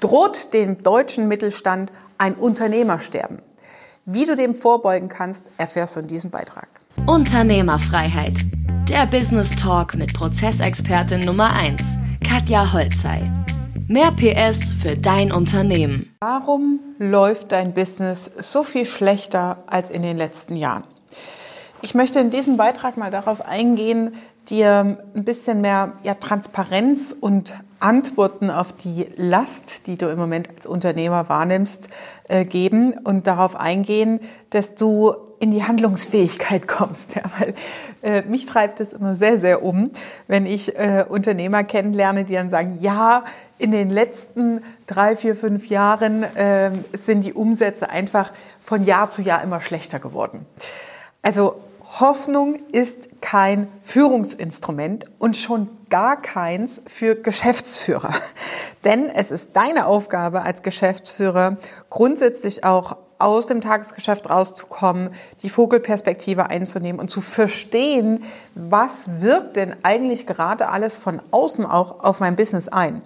droht dem deutschen Mittelstand ein Unternehmersterben. Wie du dem vorbeugen kannst, erfährst du in diesem Beitrag. Unternehmerfreiheit. Der Business Talk mit Prozessexpertin Nummer 1, Katja Holzei. Mehr PS für dein Unternehmen. Warum läuft dein Business so viel schlechter als in den letzten Jahren? Ich möchte in diesem Beitrag mal darauf eingehen, dir ein bisschen mehr ja, Transparenz und Antworten auf die Last, die du im Moment als Unternehmer wahrnimmst, äh, geben und darauf eingehen, dass du in die Handlungsfähigkeit kommst. Ja, weil äh, mich treibt es immer sehr, sehr um, wenn ich äh, Unternehmer kennenlerne, die dann sagen, ja, in den letzten drei, vier, fünf Jahren äh, sind die Umsätze einfach von Jahr zu Jahr immer schlechter geworden. Also Hoffnung ist kein Führungsinstrument und schon gar keins für Geschäftsführer. Denn es ist deine Aufgabe als Geschäftsführer, grundsätzlich auch aus dem Tagesgeschäft rauszukommen, die Vogelperspektive einzunehmen und zu verstehen, was wirkt denn eigentlich gerade alles von außen auch auf mein Business ein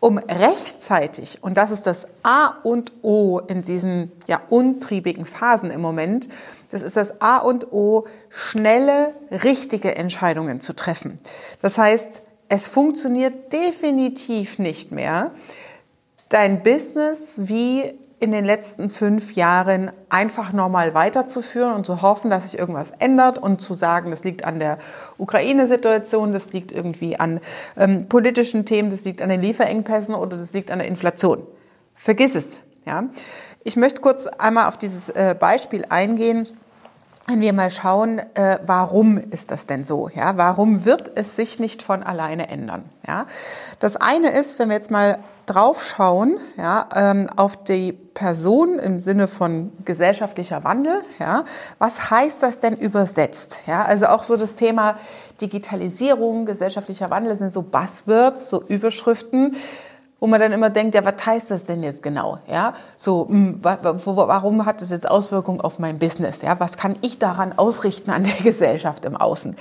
um rechtzeitig, und das ist das A und O in diesen ja, untriebigen Phasen im Moment, das ist das A und O, schnelle, richtige Entscheidungen zu treffen. Das heißt, es funktioniert definitiv nicht mehr, dein Business wie in den letzten fünf Jahren einfach normal weiterzuführen und zu hoffen, dass sich irgendwas ändert und zu sagen, das liegt an der Ukraine-Situation, das liegt irgendwie an ähm, politischen Themen, das liegt an den Lieferengpässen oder das liegt an der Inflation. Vergiss es. Ja? Ich möchte kurz einmal auf dieses äh, Beispiel eingehen. Wenn wir mal schauen, äh, warum ist das denn so? Ja, warum wird es sich nicht von alleine ändern? Ja, das eine ist, wenn wir jetzt mal drauf schauen, ja, ähm, auf die Person im Sinne von gesellschaftlicher Wandel, ja, was heißt das denn übersetzt? Ja, also auch so das Thema Digitalisierung, gesellschaftlicher Wandel sind so Buzzwords, so Überschriften wo man dann immer denkt, ja, was heißt das denn jetzt genau? Ja, so, hm, warum hat das jetzt Auswirkungen auf mein Business? Ja, was kann ich daran ausrichten an der Gesellschaft im Außen?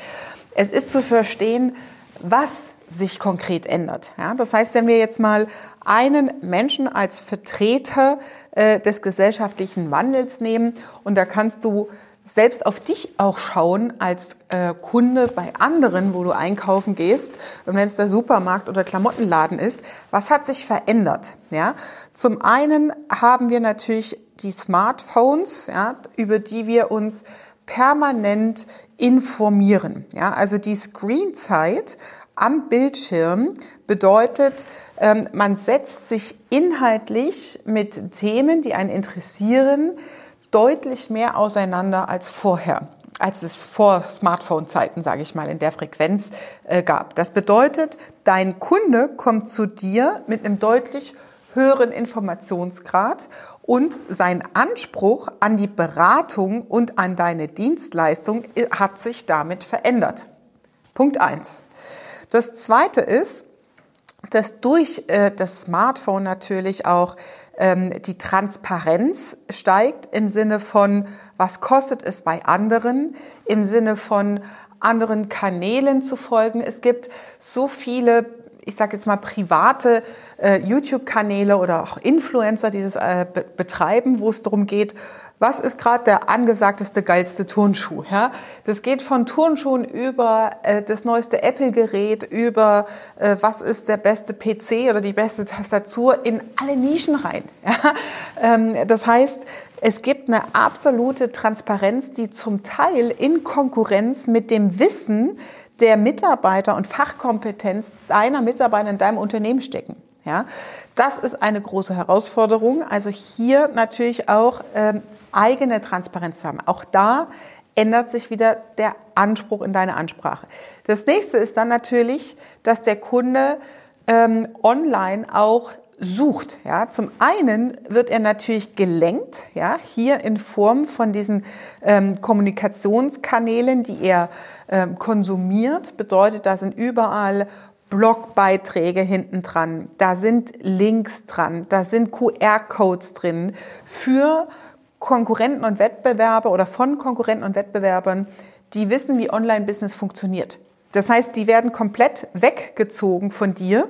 Es ist zu verstehen, was sich konkret ändert. Ja, das heißt, wenn wir jetzt mal einen Menschen als Vertreter äh, des gesellschaftlichen Wandels nehmen und da kannst du selbst auf dich auch schauen als äh, Kunde bei anderen, wo du einkaufen gehst, und wenn es der Supermarkt oder Klamottenladen ist, was hat sich verändert? Ja, zum einen haben wir natürlich die Smartphones, ja, über die wir uns permanent informieren. Ja, also die Screenzeit am Bildschirm bedeutet, ähm, man setzt sich inhaltlich mit Themen, die einen interessieren, deutlich mehr auseinander als vorher als es vor Smartphone-Zeiten, sage ich mal, in der Frequenz äh, gab. Das bedeutet, dein Kunde kommt zu dir mit einem deutlich höheren Informationsgrad und sein Anspruch an die Beratung und an deine Dienstleistung hat sich damit verändert. Punkt eins. Das Zweite ist, dass durch äh, das Smartphone natürlich auch ähm, die Transparenz steigt im Sinne von, was kostet es bei anderen, im Sinne von anderen Kanälen zu folgen. Es gibt so viele ich sage jetzt mal, private äh, YouTube-Kanäle oder auch Influencer, die das äh, be betreiben, wo es darum geht, was ist gerade der angesagteste, geilste Turnschuh. Ja? Das geht von Turnschuhen über äh, das neueste Apple-Gerät, über äh, was ist der beste PC oder die beste Tastatur in alle Nischen rein. Ja? Ähm, das heißt, es gibt eine absolute Transparenz, die zum Teil in Konkurrenz mit dem Wissen der Mitarbeiter und Fachkompetenz deiner Mitarbeiter in deinem Unternehmen stecken. Ja, das ist eine große Herausforderung. Also hier natürlich auch ähm, eigene Transparenz haben. Auch da ändert sich wieder der Anspruch in deine Ansprache. Das nächste ist dann natürlich, dass der Kunde ähm, online auch sucht. Ja, zum einen wird er natürlich gelenkt, ja, hier in Form von diesen ähm, Kommunikationskanälen, die er ähm, konsumiert. Bedeutet, da sind überall Blogbeiträge hinten dran, da sind Links dran, da sind QR-Codes drin für Konkurrenten und Wettbewerber oder von Konkurrenten und Wettbewerbern, die wissen, wie Online-Business funktioniert. Das heißt, die werden komplett weggezogen von dir,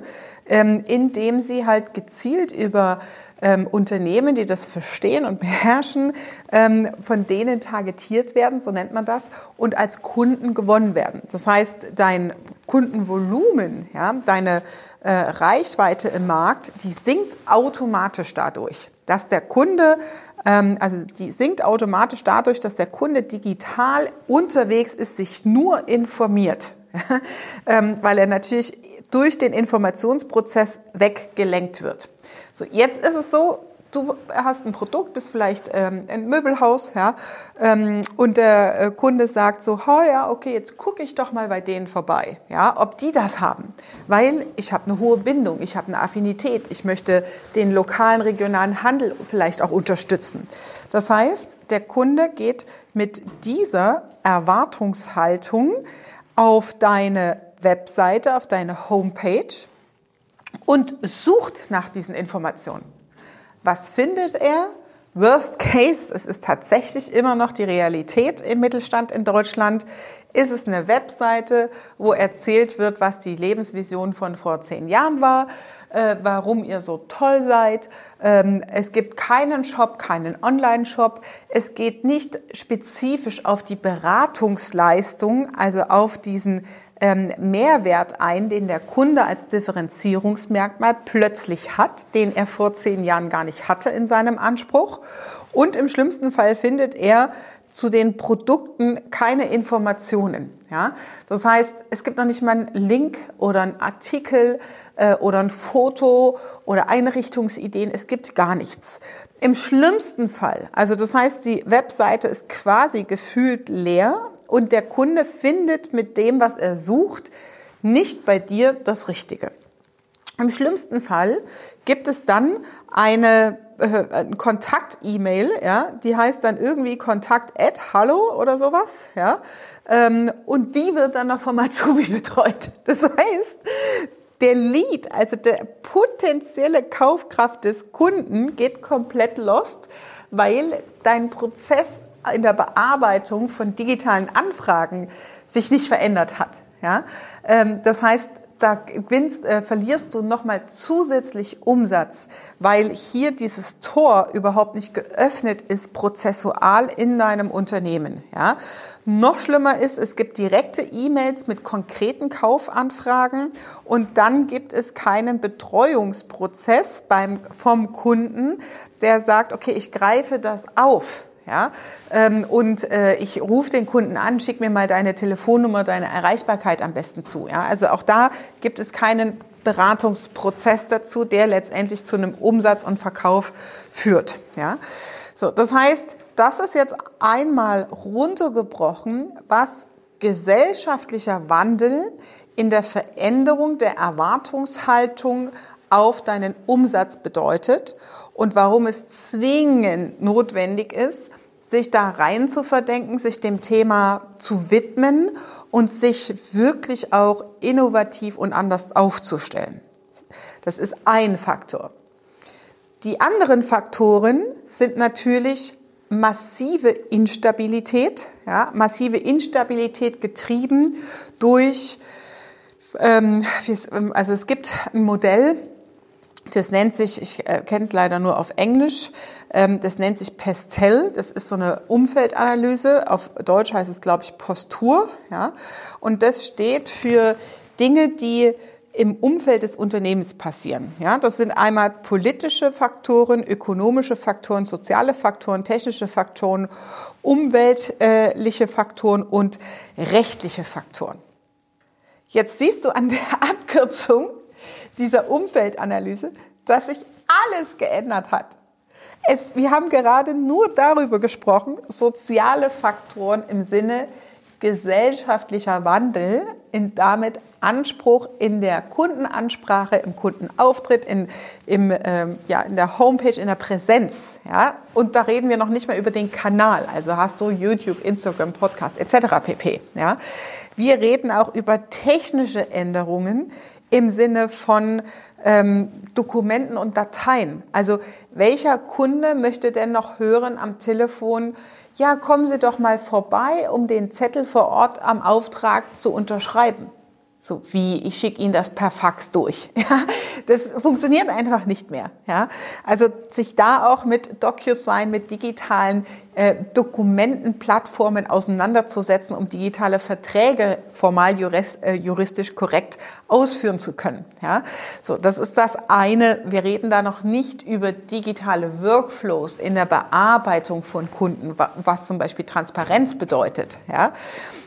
ähm, indem sie halt gezielt über ähm, Unternehmen, die das verstehen und beherrschen, ähm, von denen targetiert werden, so nennt man das, und als Kunden gewonnen werden. Das heißt, dein Kundenvolumen, ja, deine äh, Reichweite im Markt, die sinkt automatisch dadurch, dass der Kunde also die sinkt automatisch dadurch, dass der Kunde digital unterwegs ist, sich nur informiert, ähm, weil er natürlich durch den Informationsprozess weggelenkt wird. So, jetzt ist es so, du hast ein Produkt, bist vielleicht ähm, ein Möbelhaus, ja, ähm, und der äh, Kunde sagt so, oh ja, okay, jetzt gucke ich doch mal bei denen vorbei, ja, ob die das haben, weil ich habe eine hohe Bindung, ich habe eine Affinität, ich möchte den lokalen, regionalen Handel vielleicht auch unterstützen. Das heißt, der Kunde geht mit dieser Erwartungshaltung auf deine Webseite, auf deine Homepage und sucht nach diesen Informationen. Was findet er? Worst Case, es ist tatsächlich immer noch die Realität im Mittelstand in Deutschland, ist es eine Webseite, wo erzählt wird, was die Lebensvision von vor zehn Jahren war, äh, warum ihr so toll seid. Ähm, es gibt keinen Shop, keinen Online-Shop. Es geht nicht spezifisch auf die Beratungsleistung, also auf diesen ähm, Mehrwert ein, den der Kunde als Differenzierungsmerkmal plötzlich hat, den er vor zehn Jahren gar nicht hatte in seinem Anspruch. Und im schlimmsten Fall findet er zu den Produkten keine Informationen. Ja? Das heißt, es gibt noch nicht mal einen Link oder einen Artikel äh, oder ein Foto oder Einrichtungsideen. Es gibt gar nichts. Im schlimmsten Fall, also das heißt, die Webseite ist quasi gefühlt leer und der Kunde findet mit dem, was er sucht, nicht bei dir das Richtige. Im schlimmsten Fall gibt es dann eine äh, Kontakt-E-Mail, ja, die heißt dann irgendwie Kontakt at Hallo oder sowas, ja, ähm, und die wird dann noch vom Azubi betreut. Das heißt, der Lead, also der potenzielle Kaufkraft des Kunden geht komplett lost, weil dein Prozess in der Bearbeitung von digitalen Anfragen sich nicht verändert hat. Ja? Ähm, das heißt, da gewinnst, äh, verlierst du nochmal zusätzlich Umsatz, weil hier dieses Tor überhaupt nicht geöffnet ist, prozessual in deinem Unternehmen. Ja? Noch schlimmer ist, es gibt direkte E-Mails mit konkreten Kaufanfragen und dann gibt es keinen Betreuungsprozess beim, vom Kunden, der sagt, okay, ich greife das auf. Ja? Ähm, und äh, ich rufe den Kunden an, schick mir mal deine Telefonnummer, deine Erreichbarkeit am besten zu. Ja? Also auch da gibt es keinen Beratungsprozess dazu, der letztendlich zu einem Umsatz und Verkauf führt. Ja? So, das heißt, das ist jetzt einmal runtergebrochen, was gesellschaftlicher Wandel in der Veränderung der Erwartungshaltung auf deinen Umsatz bedeutet und warum es zwingend notwendig ist, sich da rein zu verdenken, sich dem Thema zu widmen und sich wirklich auch innovativ und anders aufzustellen. Das ist ein Faktor. Die anderen Faktoren sind natürlich massive Instabilität, ja, massive Instabilität getrieben durch, ähm, also es gibt ein Modell, das nennt sich, ich äh, kenne es leider nur auf Englisch, ähm, das nennt sich Pestel. Das ist so eine Umfeldanalyse. Auf Deutsch heißt es, glaube ich, Postur. Ja? Und das steht für Dinge, die im Umfeld des Unternehmens passieren. Ja, das sind einmal politische Faktoren, ökonomische Faktoren, soziale Faktoren, technische Faktoren, umweltliche Faktoren und rechtliche Faktoren. Jetzt siehst du an der Abkürzung, dieser Umfeldanalyse, dass sich alles geändert hat. Es, wir haben gerade nur darüber gesprochen, soziale Faktoren im Sinne gesellschaftlicher Wandel, in damit Anspruch in der Kundenansprache, im Kundenauftritt, in, im, ähm, ja, in der Homepage, in der Präsenz. Ja? Und da reden wir noch nicht mehr über den Kanal, also hast du YouTube, Instagram, Podcast etc. pp. Ja? Wir reden auch über technische Änderungen im Sinne von ähm, Dokumenten und Dateien. Also welcher Kunde möchte denn noch hören am Telefon, ja, kommen Sie doch mal vorbei, um den Zettel vor Ort am Auftrag zu unterschreiben. So wie ich schicke Ihnen das per Fax durch. Ja, das funktioniert einfach nicht mehr. Ja, also sich da auch mit DocuSign, mit digitalen äh, Dokumentenplattformen auseinanderzusetzen, um digitale Verträge formal äh, juristisch korrekt ausführen zu können. Ja, so das ist das eine. Wir reden da noch nicht über digitale Workflows in der Bearbeitung von Kunden, was zum Beispiel Transparenz bedeutet. Ja.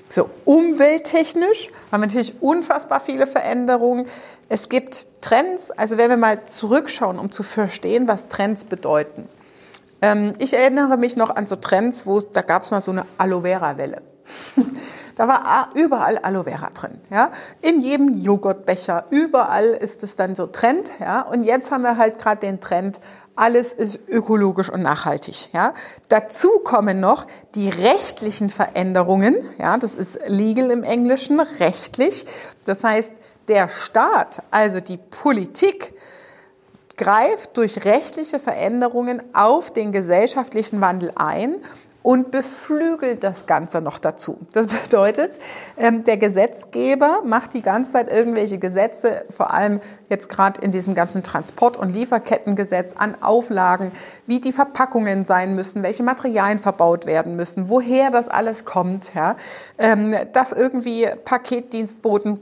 So, umwelttechnisch haben wir natürlich unfassbar viele Veränderungen. Es gibt Trends, also wenn wir mal zurückschauen, um zu verstehen, was Trends bedeuten. Ähm, ich erinnere mich noch an so Trends, wo da gab es mal so eine Aloe Vera Welle. Da war überall Aloe Vera drin, ja. In jedem Joghurtbecher, überall ist es dann so Trend, ja. Und jetzt haben wir halt gerade den Trend, alles ist ökologisch und nachhaltig, ja. Dazu kommen noch die rechtlichen Veränderungen, ja. Das ist legal im Englischen, rechtlich. Das heißt, der Staat, also die Politik, greift durch rechtliche Veränderungen auf den gesellschaftlichen Wandel ein und beflügelt das Ganze noch dazu. Das bedeutet, ähm, der Gesetzgeber macht die ganze Zeit irgendwelche Gesetze, vor allem jetzt gerade in diesem ganzen Transport- und Lieferkettengesetz an Auflagen, wie die Verpackungen sein müssen, welche Materialien verbaut werden müssen, woher das alles kommt, ja, ähm, dass irgendwie Paketdienstboten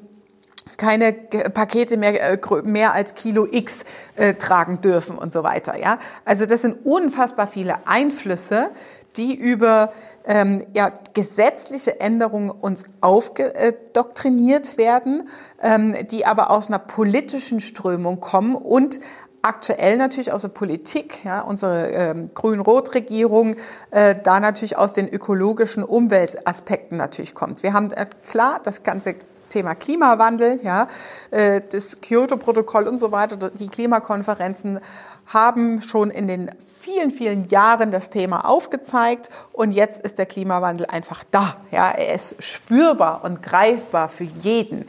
keine Pakete mehr, äh, mehr als Kilo X äh, tragen dürfen und so weiter. Ja? Also das sind unfassbar viele Einflüsse, die über ähm, ja, gesetzliche Änderungen uns aufdoktriniert werden, ähm, die aber aus einer politischen Strömung kommen und aktuell natürlich aus der Politik, ja, unsere ähm, Grün-Rot-Regierung, äh, da natürlich aus den ökologischen Umweltaspekten natürlich kommt. Wir haben äh, klar das ganze Thema Klimawandel, ja, äh, das Kyoto-Protokoll und so weiter, die Klimakonferenzen haben schon in den vielen, vielen Jahren das Thema aufgezeigt und jetzt ist der Klimawandel einfach da. Ja, er ist spürbar und greifbar für jeden.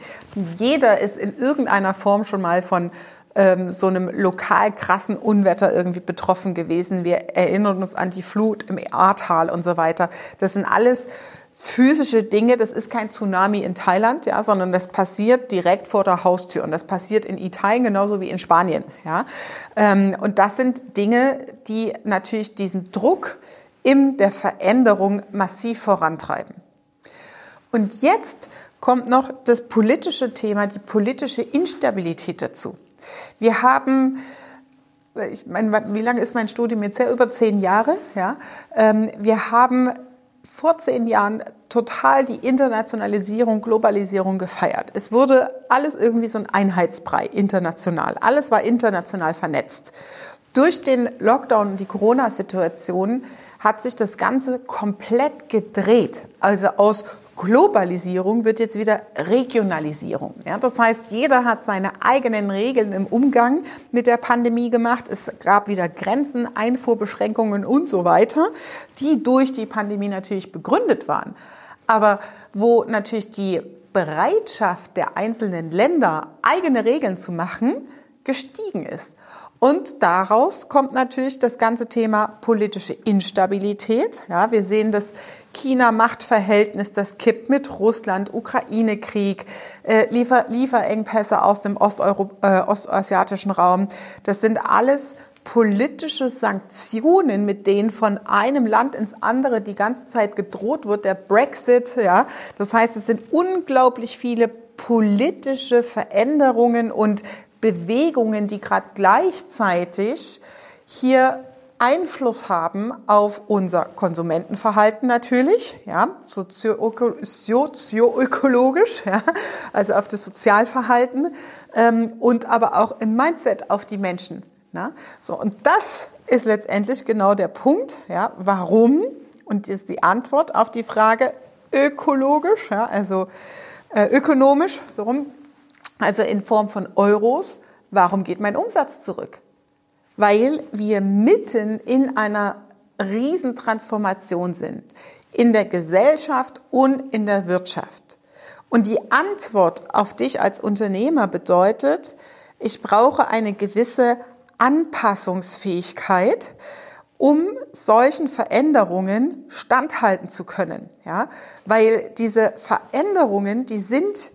Jeder ist in irgendeiner Form schon mal von ähm, so einem lokal krassen Unwetter irgendwie betroffen gewesen. Wir erinnern uns an die Flut im Ahrtal und so weiter. Das sind alles physische Dinge, das ist kein Tsunami in Thailand, ja, sondern das passiert direkt vor der Haustür und das passiert in Italien genauso wie in Spanien, ja. Ähm, und das sind Dinge, die natürlich diesen Druck in der Veränderung massiv vorantreiben. Und jetzt kommt noch das politische Thema, die politische Instabilität dazu. Wir haben ich meine, wie lange ist mein Studium jetzt her? Über zehn Jahre. Ja. Ähm, wir haben vor zehn Jahren total die Internationalisierung, Globalisierung gefeiert. Es wurde alles irgendwie so ein Einheitsbrei international. Alles war international vernetzt. Durch den Lockdown und die Corona-Situation hat sich das Ganze komplett gedreht. Also aus Globalisierung wird jetzt wieder Regionalisierung. Ja, das heißt, jeder hat seine eigenen Regeln im Umgang mit der Pandemie gemacht. Es gab wieder Grenzen, Einfuhrbeschränkungen und so weiter, die durch die Pandemie natürlich begründet waren. Aber wo natürlich die Bereitschaft der einzelnen Länder, eigene Regeln zu machen, gestiegen ist. Und daraus kommt natürlich das ganze Thema politische Instabilität. Ja, wir sehen das China-Machtverhältnis, das kippt mit Russland, Ukraine-Krieg, äh, Liefer Lieferengpässe aus dem Osteuro äh, ostasiatischen Raum. Das sind alles politische Sanktionen, mit denen von einem Land ins andere die ganze Zeit gedroht wird, der Brexit, ja. Das heißt, es sind unglaublich viele politische Veränderungen und Bewegungen, die gerade gleichzeitig hier Einfluss haben auf unser Konsumentenverhalten natürlich, ja, sozioökologisch, ja, also auf das Sozialverhalten ähm, und aber auch im Mindset auf die Menschen. Na? So, und das ist letztendlich genau der Punkt, ja, warum, und ist die Antwort auf die Frage ökologisch, ja, also äh, ökonomisch, so rum, also in Form von Euros, warum geht mein Umsatz zurück? Weil wir mitten in einer Riesentransformation sind, in der Gesellschaft und in der Wirtschaft. Und die Antwort auf dich als Unternehmer bedeutet, ich brauche eine gewisse Anpassungsfähigkeit, um solchen Veränderungen standhalten zu können. Ja? Weil diese Veränderungen, die sind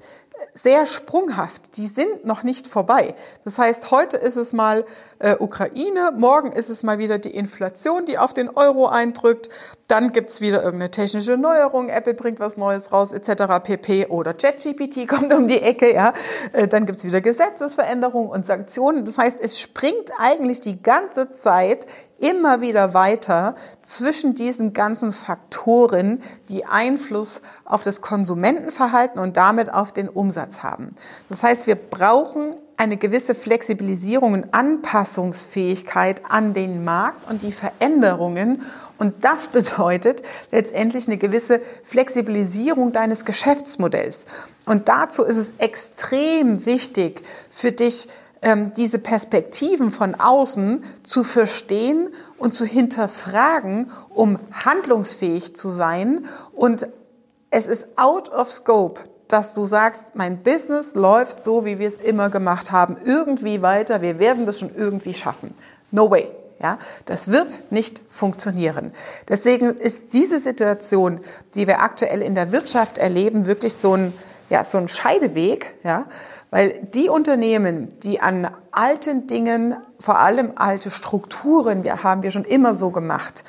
sehr sprunghaft. Die sind noch nicht vorbei. Das heißt, heute ist es mal äh, Ukraine, morgen ist es mal wieder die Inflation, die auf den Euro eindrückt. Dann gibt's wieder irgendeine technische Neuerung, Apple bringt was Neues raus, etc. pp. Oder ChatGPT kommt um die Ecke, ja. Äh, dann gibt's wieder Gesetzesveränderungen und Sanktionen. Das heißt, es springt eigentlich die ganze Zeit immer wieder weiter zwischen diesen ganzen Faktoren, die Einfluss auf das Konsumentenverhalten und damit auf den Umsatz haben. Das heißt, wir brauchen eine gewisse Flexibilisierung und Anpassungsfähigkeit an den Markt und die Veränderungen. Und das bedeutet letztendlich eine gewisse Flexibilisierung deines Geschäftsmodells. Und dazu ist es extrem wichtig für dich, diese Perspektiven von außen zu verstehen und zu hinterfragen, um handlungsfähig zu sein. Und es ist out of scope, dass du sagst, mein Business läuft so, wie wir es immer gemacht haben, irgendwie weiter, wir werden das schon irgendwie schaffen. No way. Ja, das wird nicht funktionieren. Deswegen ist diese Situation, die wir aktuell in der Wirtschaft erleben, wirklich so ein, ja, so ein Scheideweg, ja, weil die Unternehmen, die an alten Dingen, vor allem alte Strukturen, wir haben wir schon immer so gemacht,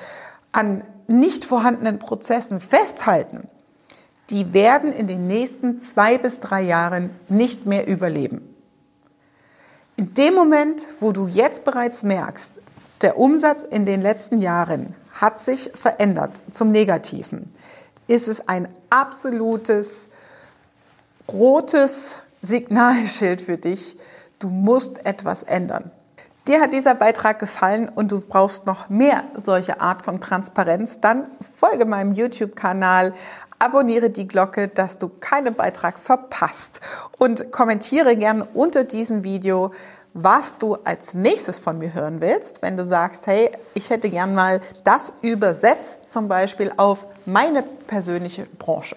an nicht vorhandenen Prozessen festhalten, die werden in den nächsten zwei bis drei Jahren nicht mehr überleben. In dem Moment, wo du jetzt bereits merkst, der Umsatz in den letzten Jahren hat sich verändert zum Negativen, ist es ein absolutes rotes Signalschild für dich. Du musst etwas ändern. Dir hat dieser Beitrag gefallen und du brauchst noch mehr solche Art von Transparenz, dann folge meinem YouTube-Kanal, abonniere die Glocke, dass du keinen Beitrag verpasst und kommentiere gerne unter diesem Video, was du als nächstes von mir hören willst, wenn du sagst, hey, ich hätte gern mal das übersetzt, zum Beispiel auf meine persönliche Branche.